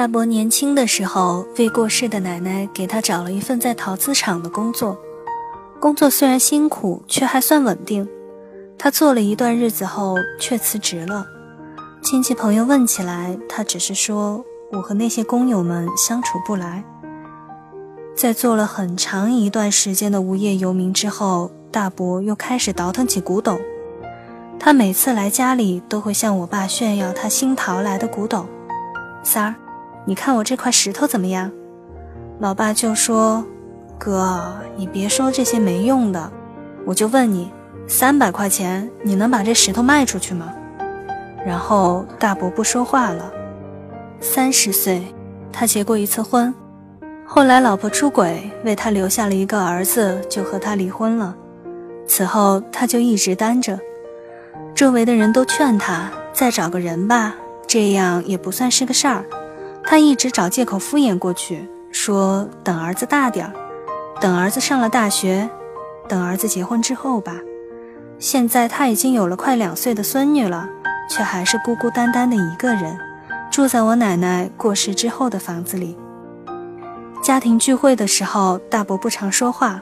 大伯年轻的时候，未过世的奶奶给他找了一份在陶瓷厂的工作。工作虽然辛苦，却还算稳定。他做了一段日子后，却辞职了。亲戚朋友问起来，他只是说：“我和那些工友们相处不来。”在做了很长一段时间的无业游民之后，大伯又开始倒腾起古董。他每次来家里，都会向我爸炫耀他新淘来的古董。三儿。你看我这块石头怎么样？老爸就说：“哥，你别说这些没用的，我就问你，三百块钱你能把这石头卖出去吗？”然后大伯不说话了。三十岁，他结过一次婚，后来老婆出轨，为他留下了一个儿子，就和他离婚了。此后他就一直单着，周围的人都劝他再找个人吧，这样也不算是个事儿。他一直找借口敷衍过去，说等儿子大点儿，等儿子上了大学，等儿子结婚之后吧。现在他已经有了快两岁的孙女了，却还是孤孤单单的一个人，住在我奶奶过世之后的房子里。家庭聚会的时候，大伯不常说话，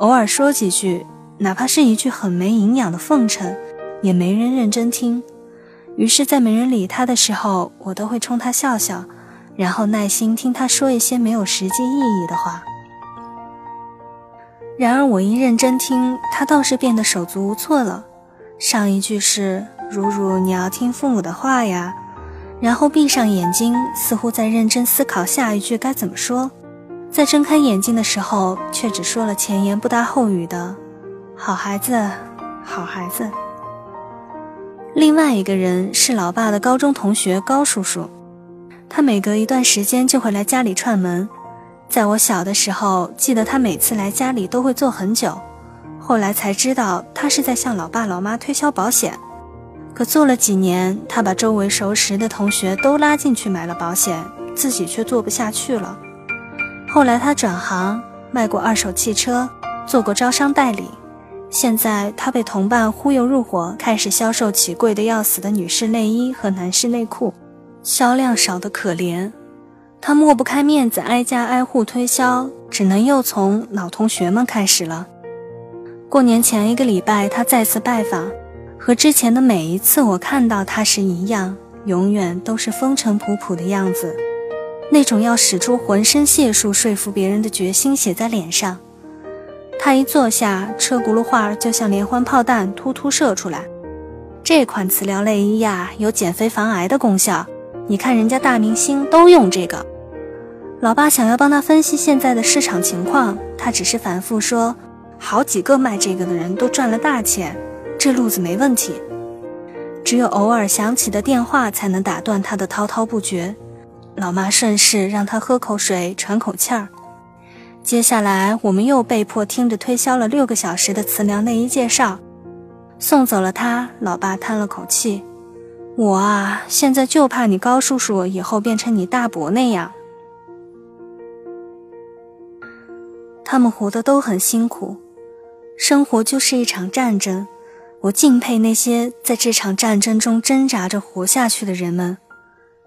偶尔说几句，哪怕是一句很没营养的奉承，也没人认真听。于是，在没人理他的时候，我都会冲他笑笑。然后耐心听他说一些没有实际意义的话。然而我一认真听，他倒是变得手足无措了。上一句是“如如，你要听父母的话呀”，然后闭上眼睛，似乎在认真思考下一句该怎么说。在睁开眼睛的时候，却只说了前言不搭后语的“好孩子，好孩子”。另外一个人是老爸的高中同学高叔叔。他每隔一段时间就会来家里串门，在我小的时候，记得他每次来家里都会坐很久。后来才知道他是在向老爸老妈推销保险。可做了几年，他把周围熟识的同学都拉进去买了保险，自己却做不下去了。后来他转行，卖过二手汽车，做过招商代理。现在他被同伴忽悠入伙，开始销售起贵的要死的女士内衣和男士内裤。销量少得可怜，他抹不开面子，挨家挨户推销，只能又从老同学们开始了。过年前一个礼拜，他再次拜访，和之前的每一次我看到他时一样，永远都是风尘仆仆的样子，那种要使出浑身解数说服别人的决心写在脸上。他一坐下，车轱辘话就像连环炮弹突突射出来。这款磁疗内衣呀，有减肥防癌的功效。你看人家大明星都用这个，老爸想要帮他分析现在的市场情况，他只是反复说，好几个卖这个的人都赚了大钱，这路子没问题。只有偶尔响起的电话才能打断他的滔滔不绝。老妈顺势让他喝口水，喘口气儿。接下来我们又被迫听着推销了六个小时的磁疗内衣介绍，送走了他，老爸叹了口气。我啊，现在就怕你高叔叔以后变成你大伯那样。他们活得都很辛苦，生活就是一场战争。我敬佩那些在这场战争中挣扎着活下去的人们，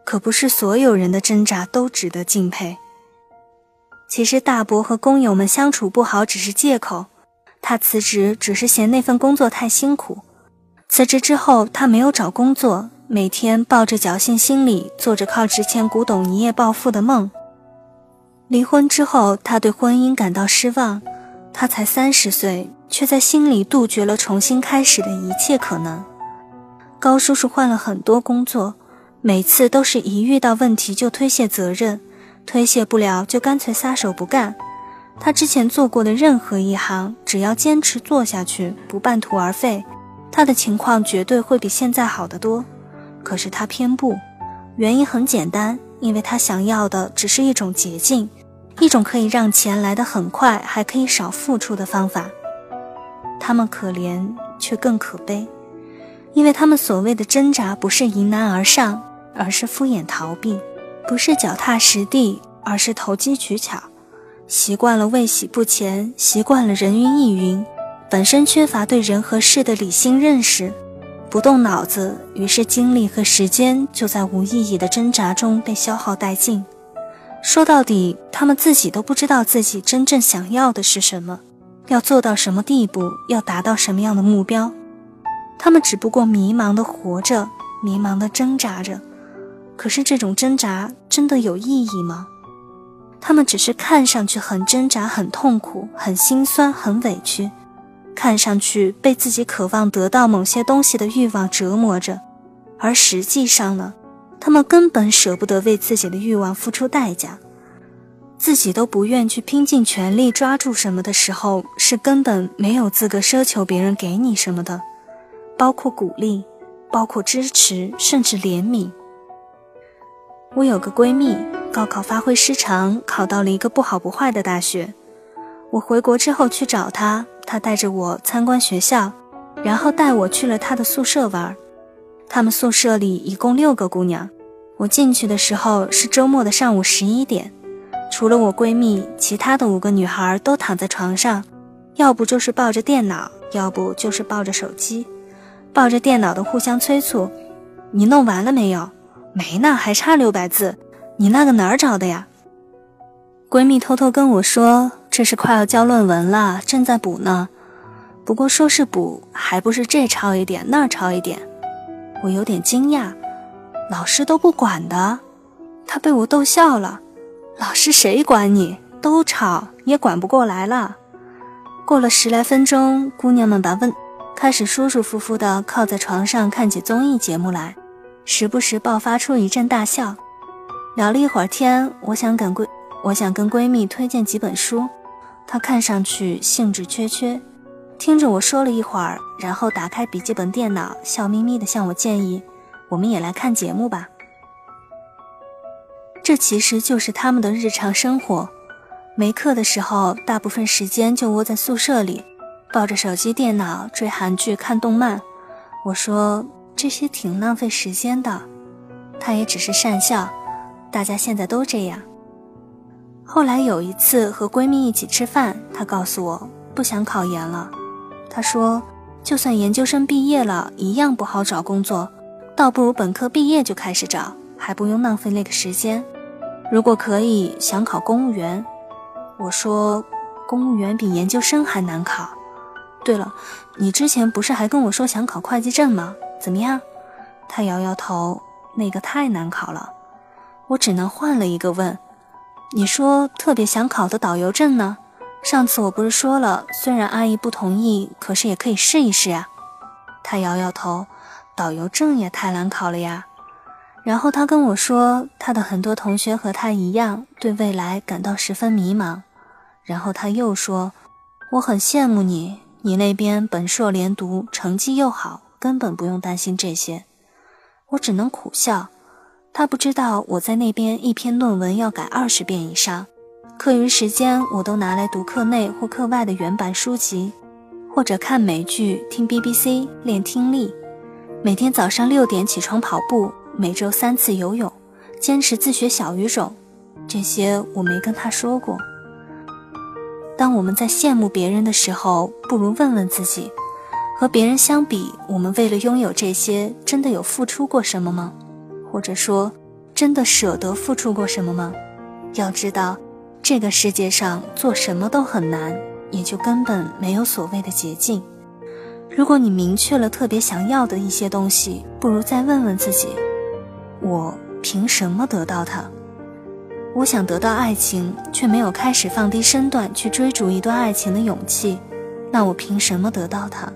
可不是所有人的挣扎都值得敬佩。其实大伯和工友们相处不好只是借口，他辞职只是嫌那份工作太辛苦。辞职之后，他没有找工作。每天抱着侥幸心理，做着靠值钱古董一夜暴富的梦。离婚之后，他对婚姻感到失望。他才三十岁，却在心里杜绝了重新开始的一切可能。高叔叔换了很多工作，每次都是一遇到问题就推卸责任，推卸不了就干脆撒手不干。他之前做过的任何一行，只要坚持做下去，不半途而废，他的情况绝对会比现在好得多。可是他偏不，原因很简单，因为他想要的只是一种捷径，一种可以让钱来得很快，还可以少付出的方法。他们可怜却更可悲，因为他们所谓的挣扎，不是迎难而上，而是敷衍逃避；不是脚踏实地，而是投机取巧。习惯了未喜不前，习惯了人云亦云，本身缺乏对人和事的理性认识，不动脑子，于是精力和时间就在无意义的挣扎中被消耗殆尽。说到底，他们自己都不知道自己真正想要的是什么，要做到什么地步，要达到什么样的目标。他们只不过迷茫的活着，迷茫的挣扎着。可是这种挣扎真的有意义吗？他们只是看上去很挣扎、很痛苦、很心酸、很委屈，看上去被自己渴望得到某些东西的欲望折磨着，而实际上呢，他们根本舍不得为自己的欲望付出代价，自己都不愿去拼尽全力抓住什么的时候，是根本没有资格奢求别人给你什么的，包括鼓励，包括支持，甚至怜悯。我有个闺蜜。高考发挥失常，考到了一个不好不坏的大学。我回国之后去找她，她带着我参观学校，然后带我去了她的宿舍玩。他们宿舍里一共六个姑娘，我进去的时候是周末的上午十一点。除了我闺蜜，其他的五个女孩都躺在床上，要不就是抱着电脑，要不就是抱着手机。抱着电脑的互相催促：“你弄完了没有？没呢，还差六百字。”你那个哪儿找的呀？闺蜜偷偷跟我说，这是快要交论文了，正在补呢。不过说是补，还不是这抄一点，那抄一点。我有点惊讶，老师都不管的。他被我逗笑了。老师谁管你？都抄也管不过来了。过了十来分钟，姑娘们把问开始舒舒服服地靠在床上看起综艺节目来，时不时爆发出一阵大笑。聊了一会儿天，我想跟闺，我想跟闺蜜推荐几本书，他看上去兴致缺缺，听着我说了一会儿，然后打开笔记本电脑，笑眯眯地向我建议：“我们也来看节目吧。”这其实就是他们的日常生活。没课的时候，大部分时间就窝在宿舍里，抱着手机、电脑追韩剧、看动漫。我说这些挺浪费时间的，他也只是讪笑。大家现在都这样。后来有一次和闺蜜一起吃饭，她告诉我不想考研了。她说，就算研究生毕业了，一样不好找工作，倒不如本科毕业就开始找，还不用浪费那个时间。如果可以，想考公务员。我说，公务员比研究生还难考。对了，你之前不是还跟我说想考会计证吗？怎么样？她摇摇头，那个太难考了。我只能换了一个问，你说特别想考的导游证呢？上次我不是说了，虽然阿姨不同意，可是也可以试一试呀。他摇摇头，导游证也太难考了呀。然后他跟我说，他的很多同学和他一样，对未来感到十分迷茫。然后他又说，我很羡慕你，你那边本硕连读，成绩又好，根本不用担心这些。我只能苦笑。他不知道我在那边一篇论文要改二十遍以上，课余时间我都拿来读课内或课外的原版书籍，或者看美剧、听 BBC 练听力。每天早上六点起床跑步，每周三次游泳，坚持自学小语种。这些我没跟他说过。当我们在羡慕别人的时候，不如问问自己：和别人相比，我们为了拥有这些，真的有付出过什么吗？或者说，真的舍得付出过什么吗？要知道，这个世界上做什么都很难，也就根本没有所谓的捷径。如果你明确了特别想要的一些东西，不如再问问自己：我凭什么得到它？我想得到爱情，却没有开始放低身段去追逐一段爱情的勇气，那我凭什么得到它？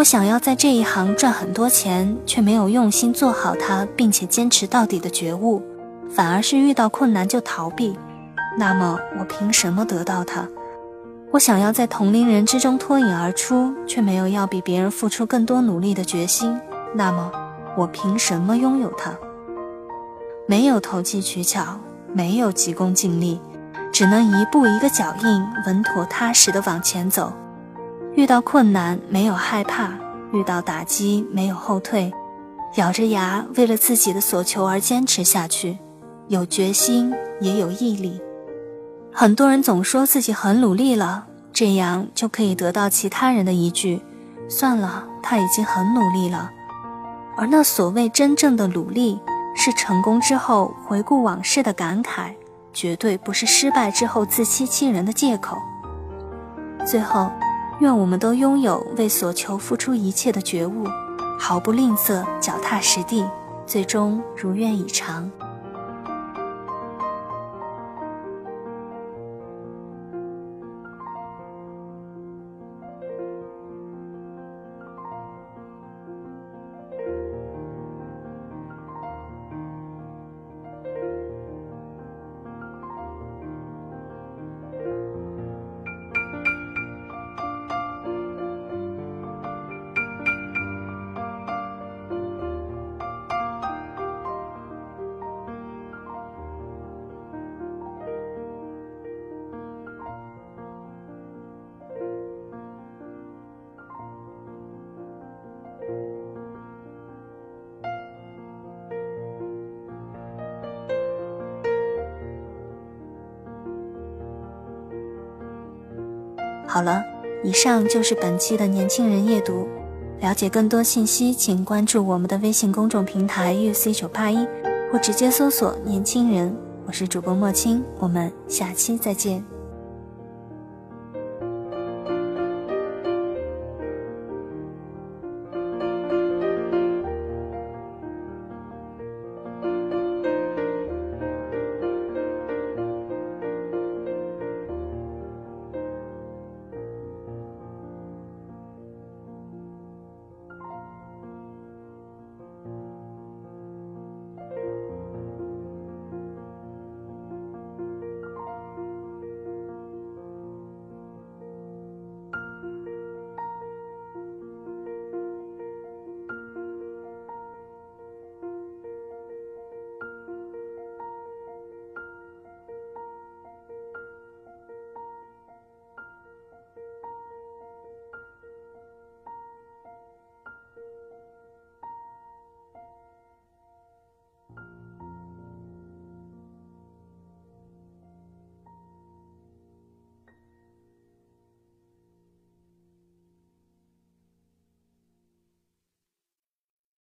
我想要在这一行赚很多钱，却没有用心做好它，并且坚持到底的觉悟，反而是遇到困难就逃避，那么我凭什么得到它？我想要在同龄人之中脱颖而出，却没有要比别人付出更多努力的决心，那么我凭什么拥有它？没有投机取巧，没有急功近利，只能一步一个脚印，稳妥踏实地往前走。遇到困难没有害怕，遇到打击没有后退，咬着牙为了自己的所求而坚持下去，有决心也有毅力。很多人总说自己很努力了，这样就可以得到其他人的一句“算了，他已经很努力了”。而那所谓真正的努力，是成功之后回顾往事的感慨，绝对不是失败之后自欺欺人的借口。最后，愿我们都拥有为所求付出一切的觉悟，毫不吝啬，脚踏实地，最终如愿以偿。好了，以上就是本期的年轻人夜读。了解更多信息，请关注我们的微信公众平台“ “uc 九八一”，或直接搜索“年轻人”。我是主播莫青，我们下期再见。